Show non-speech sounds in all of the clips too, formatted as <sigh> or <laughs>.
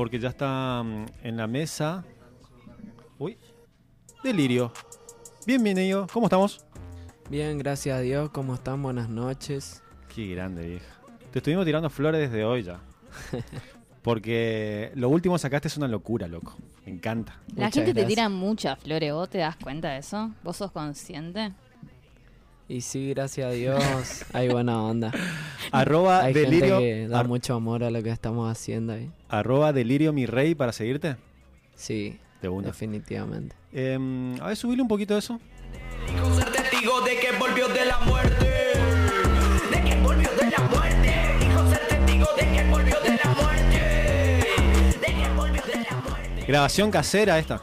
porque ya está mm, en la mesa. Uy, Delirio. Bienvenido, ¿cómo estamos? Bien, gracias a Dios. ¿Cómo están? Buenas noches. Qué grande, vieja. Te estuvimos tirando flores desde hoy ya. <laughs> Porque lo último sacaste es una locura, loco. Me encanta. La Muchas gente te tira muchas flores, ¿vos te das cuenta de eso? ¿Vos sos consciente? Y sí, gracias a Dios, hay buena onda. <laughs> Arroba Hay delirio. gente que da ar- mucho amor a lo que estamos haciendo ahí. arroba delirio mi rey para seguirte. Sí, De una. definitivamente. Em, a ver, subile un poquito de eso. Dijo ser testigo de que volvió de la muerte. De que volvió de la muerte. Dijo ser testigo de que volvió de la muerte. De que volvió de la muerte. Grabación casera esta.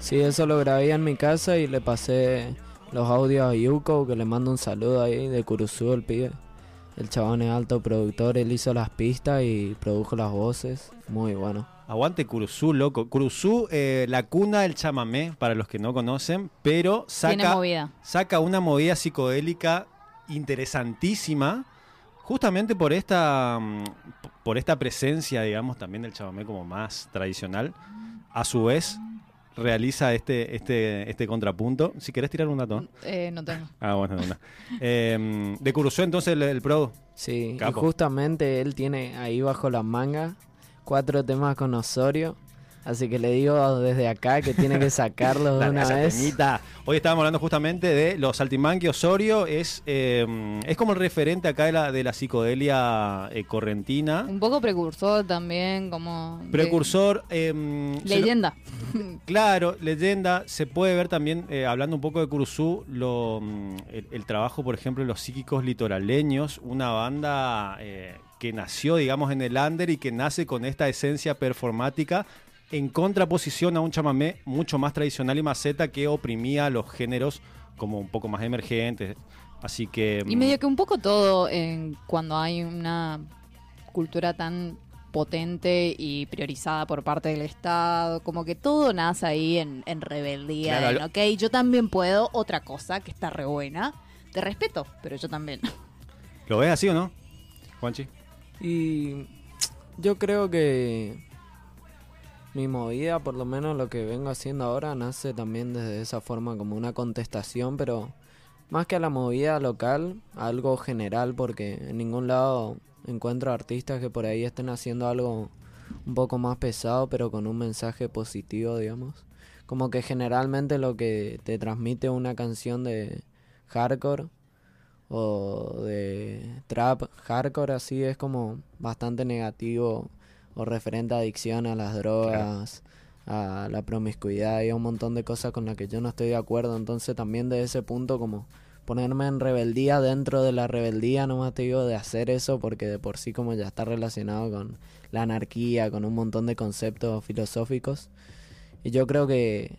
Sí, eso lo grabé en mi casa y le pasé los audios a Yuko, que le mando un saludo ahí de Curuzú, el pibe. El chabón es alto productor, él hizo las pistas y produjo las voces. Muy bueno. Aguante Curuzú, loco. Curuzú, eh, la cuna del chamamé, para los que no conocen, pero saca, movida. saca una movida psicodélica interesantísima, justamente por esta, mm, por esta presencia, digamos, también del chamamé como más tradicional. A su vez, realiza este, este, este contrapunto. Si querés tirar un dato. Eh, no tengo. Ah, bueno, de una. Em, de Curuzú, entonces, el, el pro. Sí, y justamente él tiene ahí bajo la manga cuatro temas con Osorio. Así que le digo desde acá que tiene que sacarlos de <laughs> una vez. temita. Hoy estábamos hablando justamente de los Saltimbanqui Osorio. Es, eh, es como el referente acá de la, de la psicodelia eh, correntina. Un poco precursor también, como... de- Precursor. eh, lo- Leyenda. <laughs> claro, leyenda. Se puede ver también, eh, hablando un poco de Curuzú, lo, mm, el, el trabajo, por ejemplo, de los psíquicos litoraleños. Una banda eh, que nació, digamos, en el under y que nace con esta esencia performática en contraposición a un chamamé mucho más tradicional y maceta que oprimía a los géneros como un poco más emergentes. Así que... Y mm, medio que un poco todo en cuando hay una cultura tan potente y priorizada por parte del Estado, como que todo nace ahí en, en rebeldía, Claro, en, ok, yo también puedo, otra cosa que está re buena, te respeto, pero yo también. ¿Lo ves así o no, Juanchi? Y yo creo que mi movida, por lo menos lo que vengo haciendo ahora, nace también desde esa forma como una contestación, pero más que a la movida local, algo general, porque en ningún lado encuentro artistas que por ahí estén haciendo algo un poco más pesado, pero con un mensaje positivo, digamos. Como que generalmente lo que te transmite una canción de hardcore o de trap hardcore así es como bastante negativo o referente a adicción a las drogas, a la promiscuidad y a un montón de cosas con las que yo no estoy de acuerdo. Entonces también de ese punto como ponerme en rebeldía dentro de la rebeldía, nomás te digo de hacer eso porque de por sí como ya está relacionado con la anarquía, con un montón de conceptos filosóficos. Y yo creo que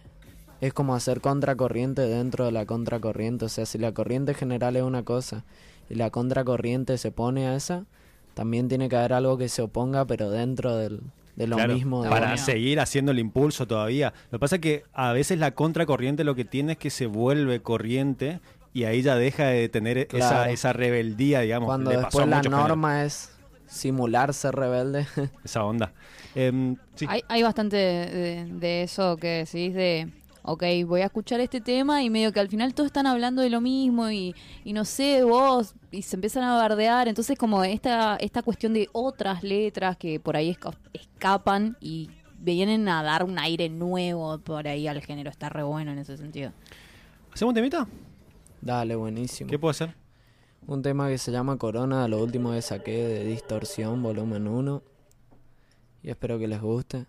es como hacer contracorriente dentro de la contracorriente. O sea, si la corriente general es una cosa y la contracorriente se pone a esa, también tiene que haber algo que se oponga, pero dentro del, de lo Claro, mismo. para seguir haciendo el impulso todavía. Lo que pasa es que a veces la contracorriente lo que tiene es que se vuelve corriente y ahí ya deja de tener esa, Claro. esa rebeldía, digamos. Cuando Le después la norma es simular ser rebelde. esa onda. Em, sí. Hay, hay bastante de, de eso que decís de, ok, voy a escuchar este tema y medio que al final todos están hablando de lo mismo y, y no sé, vos, y se empiezan a bardear. Entonces como esta, esta cuestión de otras letras que por ahí esca- escapan y vienen a dar un aire nuevo por ahí al género. Está re bueno en ese sentido. ¿Hacemos un temita? Dale, buenísimo. ¿Qué puede ser? Un tema que se llama Corona, lo último que saqué de Distorsión, volumen 1. Y espero que les guste.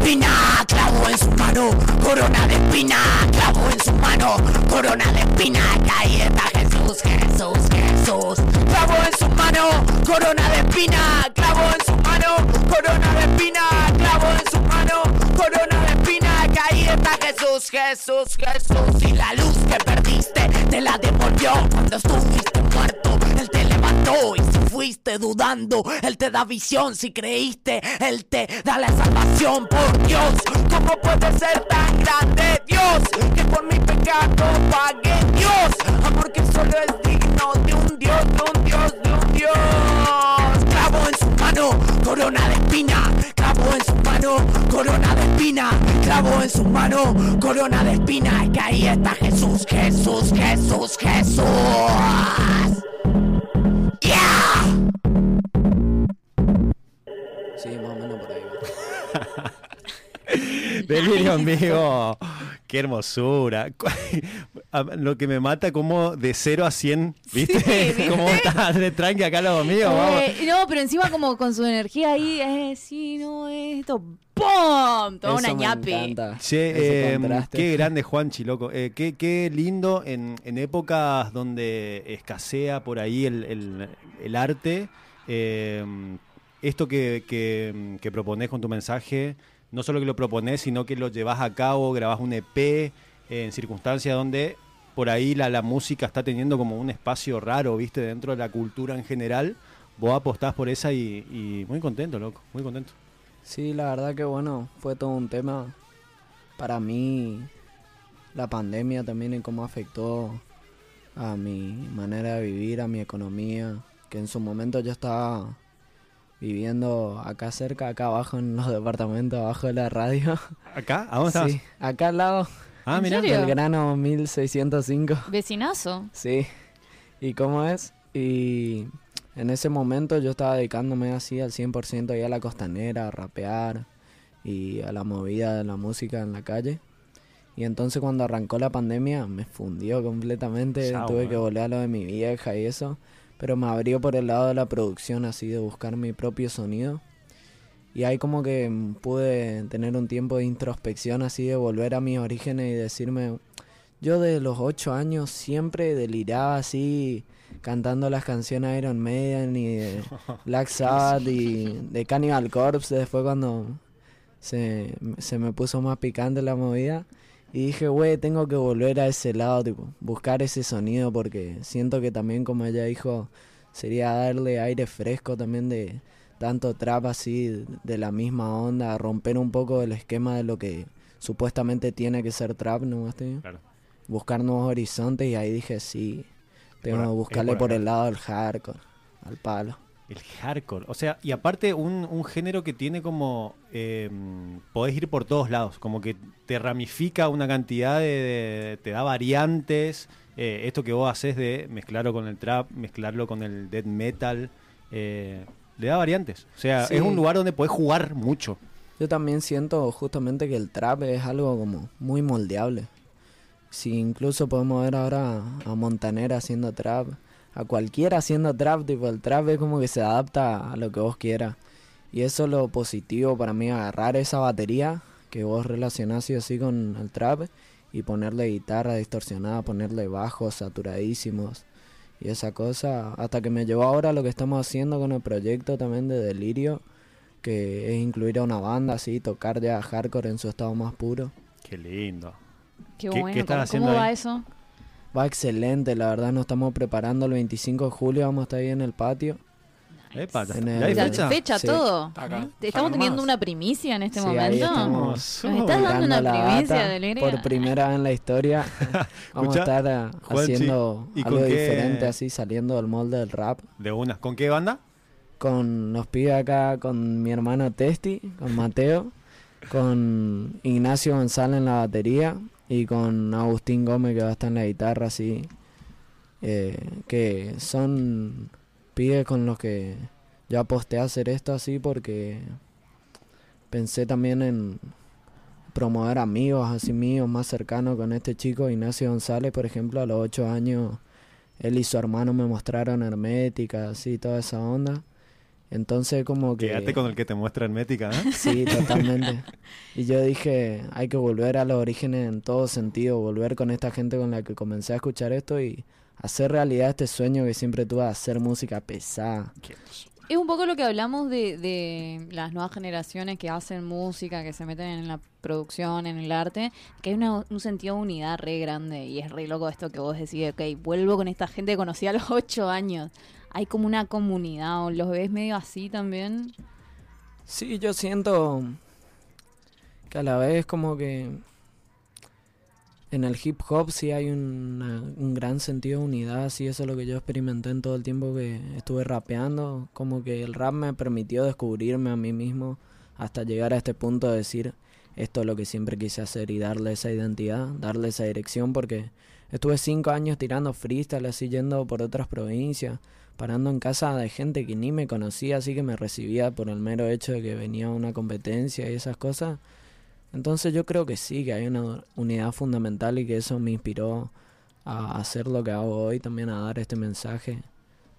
Espina. Clavo en su mano, corona de espina. Clavo en su mano, corona de espina. Ahí está Jesús, Jesús, Jesús. Clavo en su mano, corona de espina. Clavo en su mano, corona de espina. Clavo en su mano, corona de espina. Ahí está Jesús, Jesús, Jesús. Y la luz que perdiste te la devolvió cuando estuviste muerto. Dudando. Él te da visión si creíste, Él te da la salvación. Por Dios, ¿cómo puede ser tan grande Dios? Que por mi pecado pague Dios. Amor que solo es digno de un Dios, de un Dios, de un Dios. Clavo en su mano, corona de espina. Clavo en su mano, corona de espina. Clavo en su mano, corona de espina. Es que ahí está Jesús, Jesús, Jesús, Jesús. Sí, más o menos por ahí. <laughs> Delirio vivo. Qué hermosura. <laughs> A- Lo que me mata como de 0 a 100, ¿viste? <laughs> ¿viste? ¿Cómo estás de tranqui acá los míos? Vamos. Eh, no, pero encima como con su energía ahí, eh, sí, no, esto, ¡pum! Toda una encanta, Che, eh, qué grande Juanchi, loco. Eh, qué, qué lindo en, en épocas donde escasea por ahí el, el- el arte. eh, esto que, que, que proponés con tu mensaje, no solo que lo proponés, sino que lo llevas a cabo, grabás un EP en circunstancias donde por ahí la, la música está teniendo como un espacio raro, ¿viste? Dentro de la cultura en general. Vos apostás por esa y, y muy contento, loco, muy contento. Sí, la verdad que bueno, fue todo un tema. Para mí, la pandemia también y cómo afectó a mi manera de vivir, a mi economía, que en su momento yo estaba viviendo acá cerca, acá abajo en los departamentos, abajo de la radio. ¿Acá? ¿A dónde estabas? Sí, acá al lado Ah, ¿En mira. serio? del grano 1605. Vecinazo. Sí. ¿Y cómo es? Y en ese momento yo estaba dedicándome así al 100% ahí a la costanera, a rapear y a la movida de la música en la calle. Y entonces cuando arrancó la pandemia me fundió completamente, Chao, tuve eh. que volver a lo de mi vieja y eso, pero me abrió por el lado de la producción así de buscar mi propio sonido. Y ahí como que mm, pude tener un tiempo de introspección así de volver a mis orígenes y decirme, yo de los ocho años siempre deliraba así cantando las canciones de Iron Maiden y de <laughs> Black Sabbath y de Cannibal Corpse después cuando se, se me puso más picante la movida. Y dije, güey, tengo que volver a ese lado, tipo, buscar ese sonido porque siento que también como ella dijo, sería darle aire fresco también de tanto trap así de la misma onda, romper un poco el esquema de lo que supuestamente tiene que ser trap, ¿no? Este? Claro. buscar nuevos horizontes y ahí dije sí, tengo que buscarle por el lado del hardcore, al palo. El hardcore. O sea, y aparte un, un género que tiene como... eh, podés ir por todos lados. Como que te ramifica una cantidad de... de- te da variantes. eh, esto que vos haces de mezclarlo con el trap, mezclarlo con el death metal. eh, le da variantes. O sea, Sí. es un lugar donde podés jugar mucho. Yo también siento justamente que el trap es algo como muy moldeable. Si incluso podemos ver ahora a Montaner haciendo trap, a cualquiera haciendo trap, tipo el trap es como que se adapta a lo que vos quieras. Y eso es lo positivo para mí, agarrar esa batería que vos relacionás sí o sí con el trap y ponerle guitarra distorsionada, ponerle bajos saturadísimos y esa cosa, hasta que me llevó ahora a lo que estamos haciendo con el proyecto también de Delirio, que es incluir a una banda así, tocar ya hardcore en su estado más puro. Qué lindo. Qué ¿Qué- bueno. qué estás ¿Cómo, haciendo cómo va eso? Va excelente, la verdad nos estamos preparando el 25 de julio, vamos a estar ahí en el patio. Epa, ¿ya En está- el- ¿ya hay O sea, fecha? fecha, Sí. todo. Estamos teniendo una primicia en este Sí, momento. estamos Nos estás dando una primicia de alegría. Por primera vez en la historia <laughs> vamos a estar ah, haciendo ¿y con algo qué- diferente así, saliendo del molde del rap. De una. ¿Con qué banda? Con los pibes acá, con mi hermano Testi, con Mateo, con Ignacio González en la batería y con Agustín Gómez que va a estar en la guitarra así. eh, que son pibes con los que yo aposté a hacer esto así porque pensé también en promover amigos así míos más cercanos con este chico Ignacio González por ejemplo a los ocho años él y su hermano me mostraron hermética así toda esa onda entonces como que Quédate con el que te muestra Hermética, ¿eh? <laughs> Sí, totalmente. Y yo dije, hay que volver a los orígenes en todo sentido, volver con esta gente con la que comencé a escuchar esto y hacer realidad este sueño que siempre tuve de hacer música pesada. Es un poco lo que hablamos de, de las nuevas generaciones que hacen música, que se meten en la producción, en el arte, que hay una- un sentido de unidad re grande y es re loco esto que vos decís, ok, vuelvo con esta gente que conocí a los <laughs> ocho años. hay como una comunidad, o los ves medio así también. Sí, yo siento que a la vez como que en el hip hop sí hay un gran sentido de unidad, sí, eso es lo que yo experimenté en todo el tiempo que estuve rapeando, como que el rap me permitió descubrirme a mí mismo hasta llegar a este punto de decir esto es lo que siempre quise hacer y darle esa identidad, darle esa dirección, porque estuve cinco años tirando freestyle, así yendo por otras provincias, parando en casa de gente que ni me conocía, así que me recibía por el mero hecho de que venía a una competencia y esas cosas. Entonces yo creo que sí, que hay una unidad fundamental y que eso me inspiró a hacer lo que hago hoy, también a dar este mensaje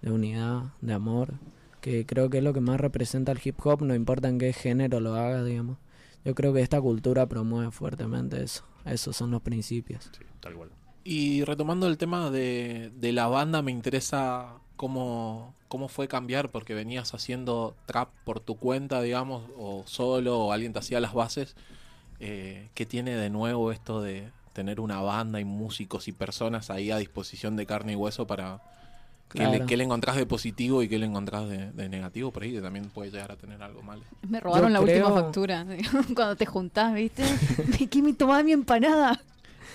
de unidad, de amor, que creo que es lo que más representa el hip hop, no importa en qué género lo haga, digamos. Yo creo que esta cultura promueve fuertemente eso, esos son los principios. Sí, tal cual. Y retomando el tema de, de la banda, me interesa cómo, cómo fue cambiar, porque venías haciendo trap por tu cuenta, digamos, o solo, o alguien te hacía las bases. Eh, ¿Qué tiene de nuevo esto de tener una banda y músicos y personas ahí a disposición de carne y hueso para... ¿Qué, le, Claro. qué le encontrás de positivo y qué le encontrás de, de negativo por ahí? Que también puede llegar a tener algo malo. Me robaron Yo la última factura. <laughs> Cuando te juntás, ¿viste? <laughs> ¿Qué me tomaba mi empanada?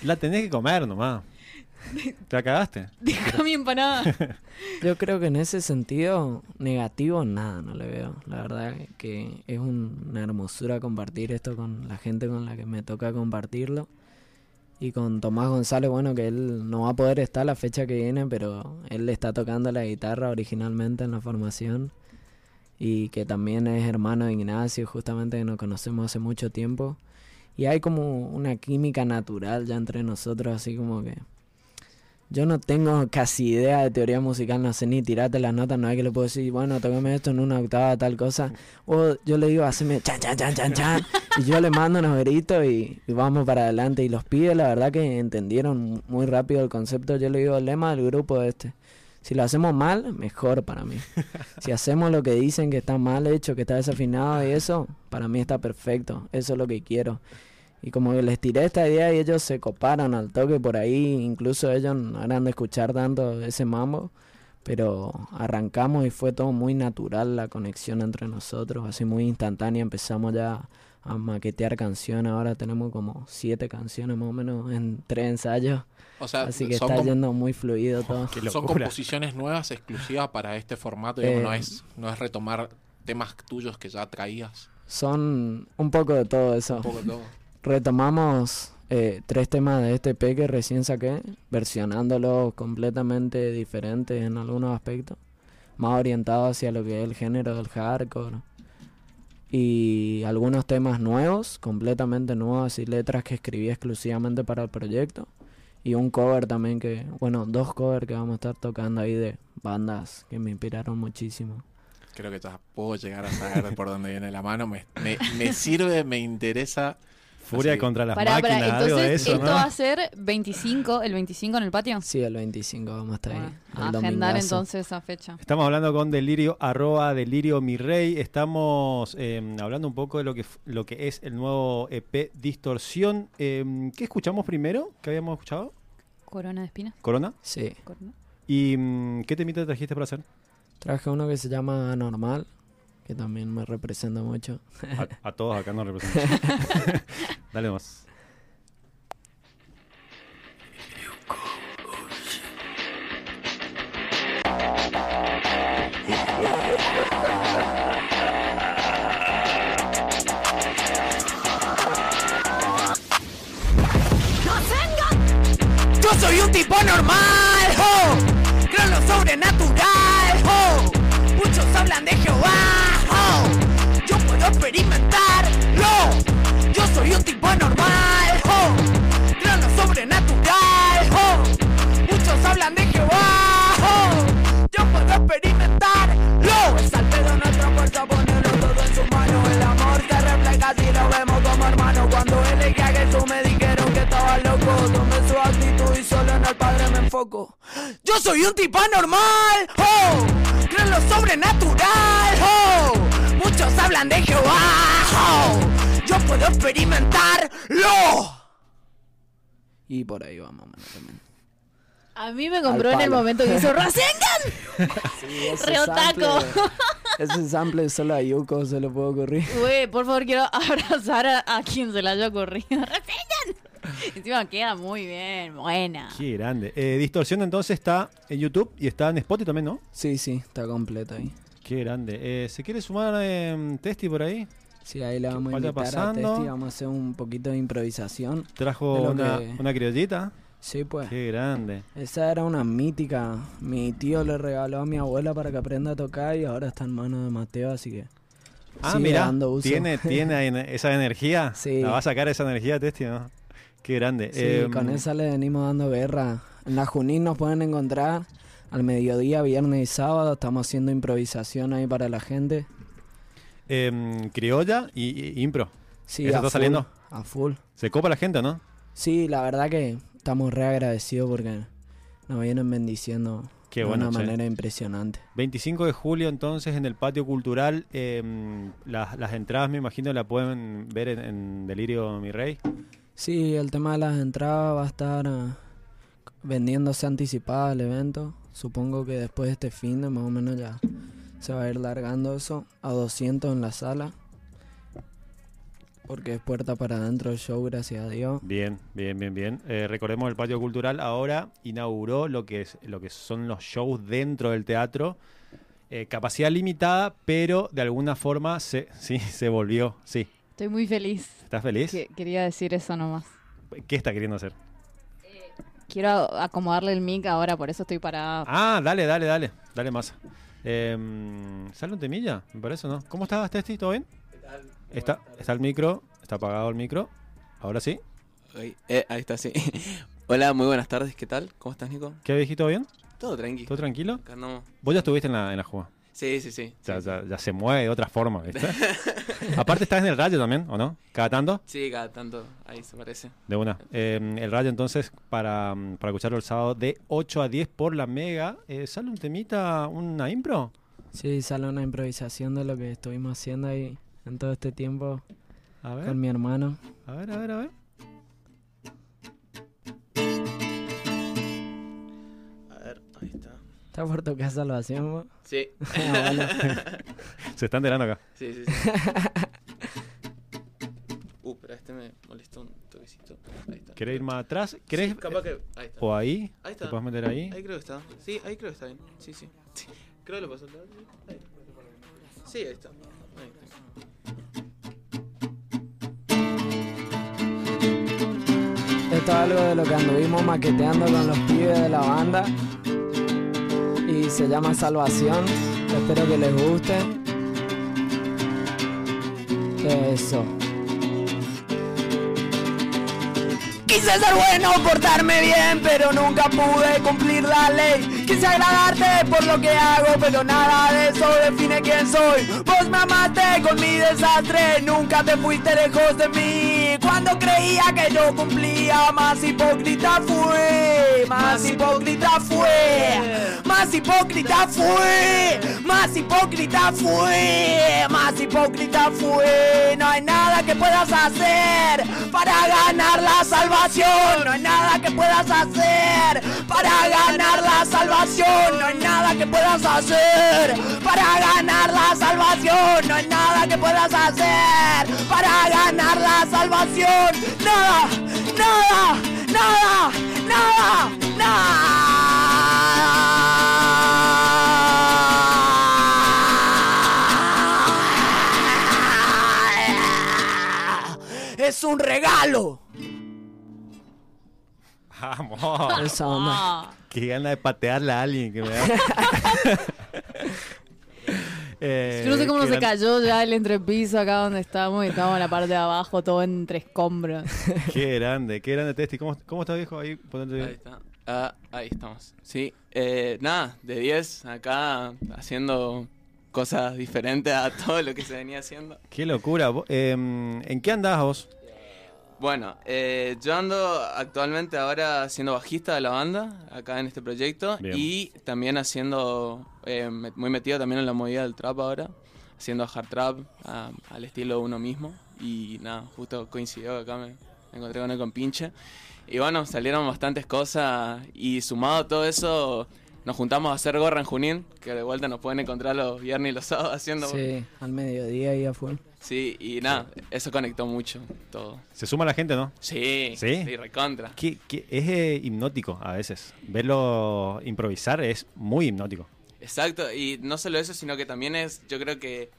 La tenés que comer nomás. <laughs> ¿Te la cagaste? Deja mi empanada. <laughs> Yo creo que en ese sentido, negativo, nada, no le veo. La verdad que es un- una hermosura compartir esto con la gente con la que me toca compartirlo. Y con Tomás González, bueno, que él no va a poder estar la fecha que viene, pero él le está tocando la guitarra originalmente en la formación. Y que también es hermano de Ignacio, justamente que nos conocemos hace mucho tiempo. Y hay como una química natural ya entre nosotros, así como que... Yo no tengo casi idea de teoría musical, no sé ni tirarte las notas, no hay que le puedo decir, bueno, tócame esto en una octava, tal cosa. O yo le digo, haceme chan, chan, chan, chan, chan. Y yo le mando unos gritos y, y vamos para adelante. Y los pibes, la verdad que entendieron muy rápido el concepto. Yo le digo, el lema del grupo es este. Si lo hacemos mal, mejor para mí. <laughs> Si hacemos lo que dicen que está mal hecho, que está desafinado y eso, para mí está perfecto. Eso es lo que quiero. Y como que les tiré esta idea y ellos se coparon al toque por ahí, incluso ellos no eran de escuchar tanto ese mambo, pero arrancamos y fue todo muy natural la conexión entre nosotros, así muy instantánea, empezamos ya a maquetear canciones, ahora tenemos como siete canciones más o menos en tres ensayos, O sea, así que está yendo muy fluido todo. Son composiciones nuevas exclusivas para este formato. digamos, no, Eh, es, no es retomar temas tuyos que ya traías. Son un poco de todo eso. Un poco todo. Retomamos eh, tres temas de este EP que recién saqué, versionándolos completamente diferentes en algunos aspectos, más orientados hacia lo que es el género del hardcore. Y algunos temas nuevos, completamente nuevos, y letras que escribí exclusivamente para el proyecto. Y un cover también que, bueno, dos covers que vamos a estar tocando ahí de bandas que me inspiraron muchísimo. Creo que puedo llegar a saber por dónde viene la mano. Me, me sirve, me interesa. Furia Así contra las Pará, máquinas, pará, algo de entonces eso, esto ¿no? va a ser 25, el 25 en el patio. Sí, el 25 vamos a estar ahí. Bueno, el a agendar domingazo. entonces esa fecha. Estamos hablando con Delirio, arroba Delirio Mi Rey. Estamos eh, hablando un poco de lo que, lo que es el nuevo EP Distorsión. Eh, ¿Qué escuchamos primero? ¿Qué habíamos escuchado? Corona de espina. Corona. Sí. Corona. ¿Y mm, qué temita trajiste para hacer? Traje uno que se llama Anormal, que también me representa mucho. A, a todos acá nos representan. <laughs> Dale más. Yo soy un tipo normal, ho. Creo en lo sobrenatural, ho. Muchos hablan de Jehová, soy un tipo normal, ho. Creo en lo sobrenatural, ho. Muchos hablan de Jehová, ho. Yo puedo experimentarlo. Es al pedo nuestra fuerza, ponerlo todo en sus manos. El amor se refleja si lo vemos como hermano. Cuando elegí a Jesús me dijeron que estaba loco. Tomé su actitud y solo en el Padre me enfoco. Yo soy un tipo anormal, oh. En lo sobrenatural, oh. Muchos hablan de Jehová, oh. Yo puedo experimentarlo. Y por ahí vamos, más o menos también. A mí me compró en el momento que hizo <laughs> Rasengan. Sí, ese Re otaku. sample- Ese sample solo a Yuko se le puede ocurrir. Güey, por favor, quiero abrazar a, a quien se le haya ocurrido. <laughs> ¡Rasengan! Encima queda muy bien, buena. Qué grande. Eh, Distorsión entonces está en YouTube y está en Spotify también, ¿no? Sí, sí, está completo ahí. Qué grande. Eh, ¿Se quiere sumar eh, Testi por ahí? Sí, ahí le vamos a invitar pasando. a Testi, vamos a hacer un poquito de improvisación. Trajo De una, que- una criollita. Sí, pues. Qué grande. Esa era una mítica. Mi tío le regaló a mi abuela para que aprenda a tocar y ahora está en manos de Mateo, así que Ah, mira, tiene, <laughs> tiene en- esa energía. Sí. La va a sacar esa energía, Testi, ¿no? Qué grande. Sí, Eh, con esa le venimos dando guerra. En la Junín nos pueden encontrar al mediodía, viernes y sábado. Estamos haciendo improvisación ahí para la gente. Em, criolla y, y impro. Sí, ¿Eso a está full, saliendo? A full. Se copa la gente, ¿no? Sí, la verdad que estamos re agradecidos porque nos vienen bendiciendo Qué de bueno, una che. manera impresionante. 25 de julio, entonces, en el patio cultural. em, las, las entradas, me imagino, la pueden ver en, en Delirio Mi Rey. Sí, el tema de las entradas va a estar ah, vendiéndose anticipada el evento. Supongo que después de este fin de más o menos ya se va a ir largando eso a 200 en la sala. Porque es puerta para adentro el show, gracias a Dios. Bien, bien, bien, bien. Eh, recordemos, el patio cultural ahora inauguró lo que, es, lo que son los shows dentro del teatro. Eh, capacidad limitada, pero de alguna forma se, <laughs> sí, se volvió. Sí. Estoy muy feliz. ¿Estás feliz? Que- quería decir eso nomás. ¿Qué está queriendo hacer? Quiero a- acomodarle el mic ahora, por eso estoy parada. Ah, dale, dale, dale. Dale más. Em, ¿Sale un temilla? Me parece, ¿no? ¿Cómo estás, Testi? ¿Todo bien? Está, está el micro, está apagado el micro. Ahora sí. Ahí, eh, ahí está, sí. <laughs> Hola, muy buenas tardes, ¿qué tal? ¿Cómo estás, Nico? ¿Qué viejito bien? Todo tranqui. ¿Todo tranquilo? Acá andamos. Vos ya estuviste en la, en la jugada. Sí, sí, sí. Sí, ya, ya se mueve de otra forma, ¿viste? <laughs> Aparte estás en el rayo también, ¿o no? ¿Cada tanto? Sí, cada tanto ahí se parece. De una. Eh, el rayo entonces para, para escucharlo el sábado de 8 a 10 por la Mega. Eh, ¿Sale un temita, una impro? Sí, sale una improvisación de lo que estuvimos haciendo ahí en todo este tiempo A ver, con mi hermano. a ver, a ver, a ver. A ver, ahí está. ¿Está por tocar salvación, vos? Sí. Ah, bueno. <laughs> Se está enterando acá. sí, sí, sí. <laughs> uh, pero este me molestó un toquecito. Ahí está. ¿Querés ir más atrás? ¿Querés? Sí, capaz que. Ahí está. ¿O ahí? Ahí está. ¿Te puedes meter ahí? Ahí creo que está. Sí, ahí creo que está bien. Sí, sí. sí. Creo que lo pasó. Ahí. Sí, ahí está. Ahí está. Esto es algo de lo que anduvimos maqueteando con los pibes de la banda. Y se llama Salvación. Espero que les guste. Eso. Quise ser bueno, portarme bien, pero nunca pude cumplir la ley. Quise agradarte por lo que hago, pero nada de eso define quién soy. Vos me amaste con mi desastre, nunca te fuiste lejos de mí. Cuando creía que yo cumplía, más hipócrita fue, más hipócrita fue, más hipócrita fue, más hipócrita fue, más hipócrita fue. No hay nada que puedas hacer para ganar la salvación. No hay nada que puedas hacer para ganar la salvación. No hay nada que puedas hacer para ganar la salvación. No hay nada que puedas hacer para ganar la salvación. Nada, nada, nada, nada, nada. Es un regalo. ¡Vamos! Onda. Ah, Qué gana de patearle a alguien que me da. <laughs> Eh, yo no sé cómo qué se cayó ya el entrepiso acá donde estamos y estamos en la parte de abajo, todo entre escombros. <laughs> Qué grande, qué grande Testi. ¿Cómo, cómo está viejo ahí? Ponete- Ahí está. Ah, ahí estamos. Sí, eh, nada, de 10 acá haciendo cosas diferentes a todo lo que se venía haciendo. Qué locura. Em, ¿En qué andás vos? Bueno, eh, yo ando actualmente ahora siendo bajista de la banda, acá en este proyecto, Bien. y también haciendo, eh, muy metido también en la movida del trap ahora, haciendo hard trap a- al estilo uno mismo, y nada, justo coincidió que acá me, me encontré con él con pinche. Y bueno, salieron bastantes cosas y sumado a todo eso, nos juntamos a hacer gorra en Junín, que de vuelta nos pueden encontrar los viernes y los sábados haciendo... Sí, al mediodía y a full. Sí, y nada, eso conectó mucho todo. Se suma la gente, ¿no? Sí, ¿Sí? recontra. Que, que es eh, hipnótico a veces. Verlo improvisar es muy hipnótico. Exacto, y no solo eso, sino que también es, yo creo que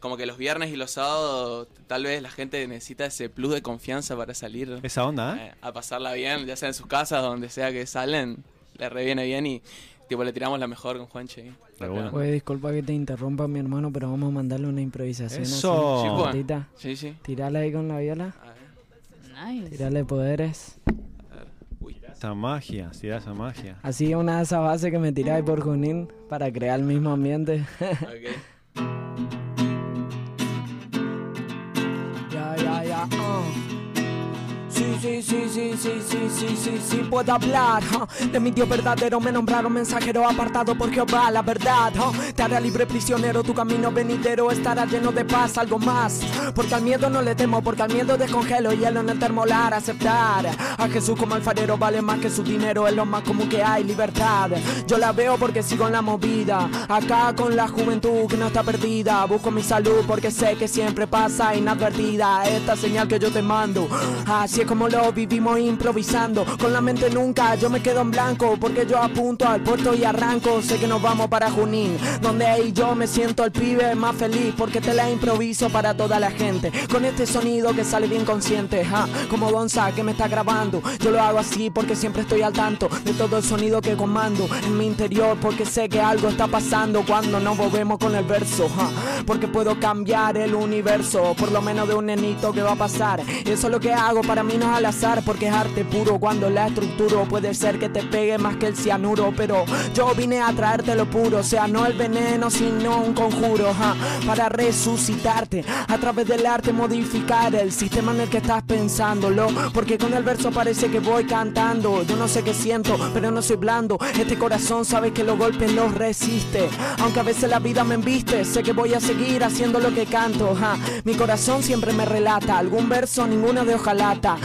como que los viernes y los sábados tal vez la gente necesita ese plus de confianza para salir Esa onda, ¿eh? eh, a pasarla bien, ya sea en sus casas, donde sea que salen, le reviene bien y tipo le tiramos la mejor con Juanche. una. Pues disculpa que te interrumpa mi hermano, pero vamos a mandarle una improvisación Eso. Sí, así. pues. cortita. Sí, sí. Tirala ahí con la viola. A ver, Nice. Tirale poderes. a ver. Uy. Esa magia, sí, esa magia. Así una de esas bases que me tiráis por Junín para crear el mismo ambiente. Ok. Sí, sí, sí, sí, sí, sí, sí, puedo hablar. De mi Dios verdadero me nombraron mensajero apartado por Jehová, la verdad. Te hará libre prisionero, tu camino venidero estará lleno de paz, algo más. Porque al miedo no le temo, porque al miedo descongelo hielo en el termolar Aceptar. A Jesús como alfarero vale más que su dinero Es lo más común que hay, libertad. Yo la veo porque sigo en la movida Acá con la juventud que no está perdida. Busco mi salud porque sé que siempre pasa inadvertida. Esta señal que yo te mando Así es como lo vivimos improvisando. Con la mente nunca yo me quedo en blanco Porque yo apunto al puerto y arranco. Sé que nos vamos para Junín Donde ahí yo me siento el pibe más feliz Porque te la improviso para toda la gente. Con este sonido que sale bien consciente ja, Como Gonza que me está grabando. Yo lo hago así porque siempre estoy al tanto De todo el sonido que comando En mi interior porque sé que algo está pasando Cuando nos volvemos con el verso ja, Porque puedo cambiar el universo Por lo menos de un nenito que va a pasar. Eso es lo que hago para mí no es al azar Porque es arte puro cuando la estructuro. Puede ser que te pegue más que el cianuro Pero yo vine a traerte lo puro. O sea, no el veneno sino un conjuro ja, Para resucitarte. A través del arte modificar el sistema en el que estás pensándolo. Porque con el verso parece que voy cantando. Yo no sé qué siento, pero no soy blando. Este corazón sabe que los golpes los resiste. Aunque a veces la vida me embiste Sé que voy a seguir haciendo lo que canto ja. Mi corazón siempre me relata. Algún verso, ninguno de hojalata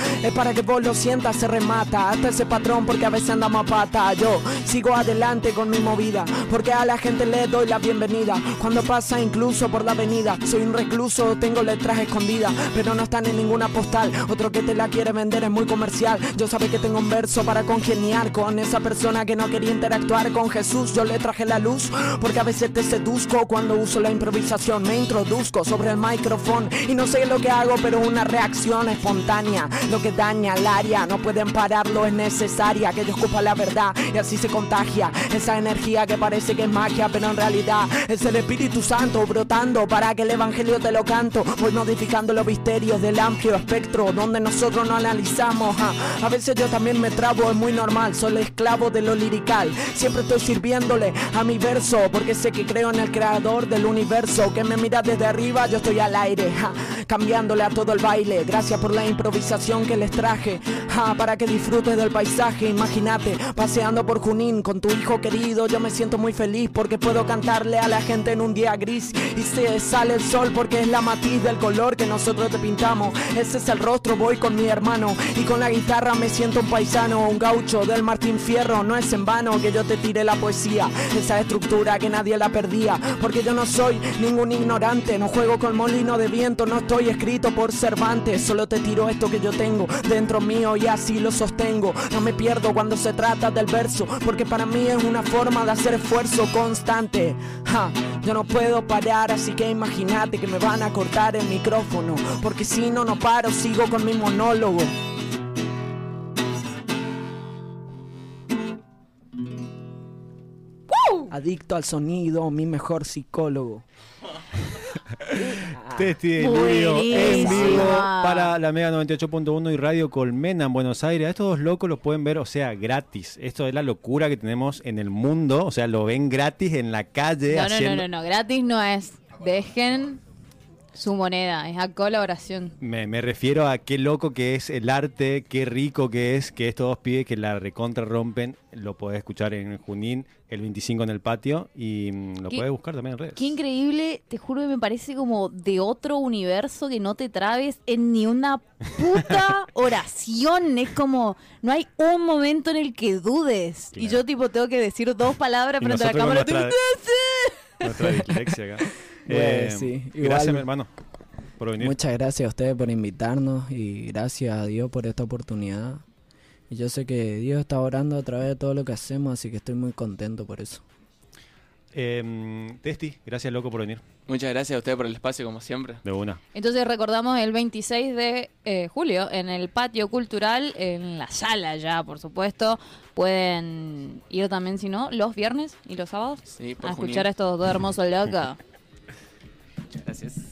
para que vos lo sientas, se remata. Hasta ese patrón porque a veces andamos a pata. Yo sigo adelante con mi movida Porque a la gente le doy la bienvenida. Cuando pasa incluso por la avenida Soy un recluso, tengo letras escondidas Pero no están en ninguna postal. Otro que te la quiere vender es muy comercial. Yo sabe que tengo un verso para congeniar Con esa persona que no quería interactuar con Jesús. Yo le traje la luz Porque a veces te seduzco cuando uso la improvisación. Me introduzco sobre el micrófono Y no sé lo que hago pero una reacción espontánea. Lo que al área No pueden pararlo, es necesaria Que yo escupa la verdad y así se contagia Esa energía que parece que es magia Pero en realidad es el Espíritu Santo brotando Para que el Evangelio te lo canto Voy modificando los misterios del amplio espectro Donde nosotros no analizamos ja. A veces yo también me trabo, es muy normal Soy esclavo de lo lirical Siempre estoy sirviéndole a mi verso Porque sé que creo en el creador del universo Que me mira desde arriba, yo estoy al aire. Cambiándole a todo el baile Gracias por la improvisación que les ja, Para que disfrutes del paisaje. Imagínate, paseando por Junín Con tu hijo querido, yo me siento muy feliz Porque puedo cantarle a la gente en un día gris. Y se sale el sol porque es la matiz del color que nosotros te pintamos. Ese es el rostro, voy con mi hermano. Y con la guitarra me siento un paisano Un gaucho del Martín Fierro. No es en vano que yo te tire la poesía Esa estructura que nadie la perdía. Porque yo no soy ningún ignorante No juego con molino de viento No estoy escrito por Cervantes. Solo te tiro esto que yo tengo dentro mío Y así lo sostengo. No me pierdo cuando se trata del verso Porque para mí es una forma de hacer esfuerzo constante. Ja, Yo no puedo parar Así que imagínate que me van a cortar el micrófono Porque si no, no paro Sigo con mi monólogo. Adicto al sonido, mi mejor psicólogo. <laughs> Testi de Lurio en vivo para la Mega 98.1 y Radio Colmena en Buenos Aires. A estos dos locos los pueden ver, o sea, gratis. Esto es la locura que tenemos en el mundo. O sea, lo ven gratis en la calle. No, no, no, no, no, gratis no es. Dejen Su moneda, es a colaboración. Me, me refiero a qué loco que es el arte, qué rico que es que estos dos pibes que la recontra rompen, lo podés escuchar en Junín, el 25 en el patio y mm, lo Qué- podés buscar también en redes. Qué increíble, te juro que me parece como de otro universo que no te trabes en ni una puta <laughs> oración. Es como, no hay un momento en el que dudes. Y yo tipo tengo que decir dos palabras frente a la cámara. nuestra, <laughs> nuestra acá. Bueno, Eh, sí, igual- Gracias, mi hermano, por venir. Muchas gracias a ustedes por invitarnos y gracias a Dios por esta oportunidad. Y yo sé que Dios está orando a través de todo lo que hacemos, así que estoy muy contento por eso. Eh, Testi, gracias, loco, por venir. Muchas gracias a usted por el espacio, como siempre. De una. Entonces recordamos el 26 de eh, julio en el patio cultural, en la sala ya, por supuesto. Pueden ir también, si no, los viernes y los sábados Sí, a escuchar a estos dos hermosos locos. <laughs> Muchas gracias.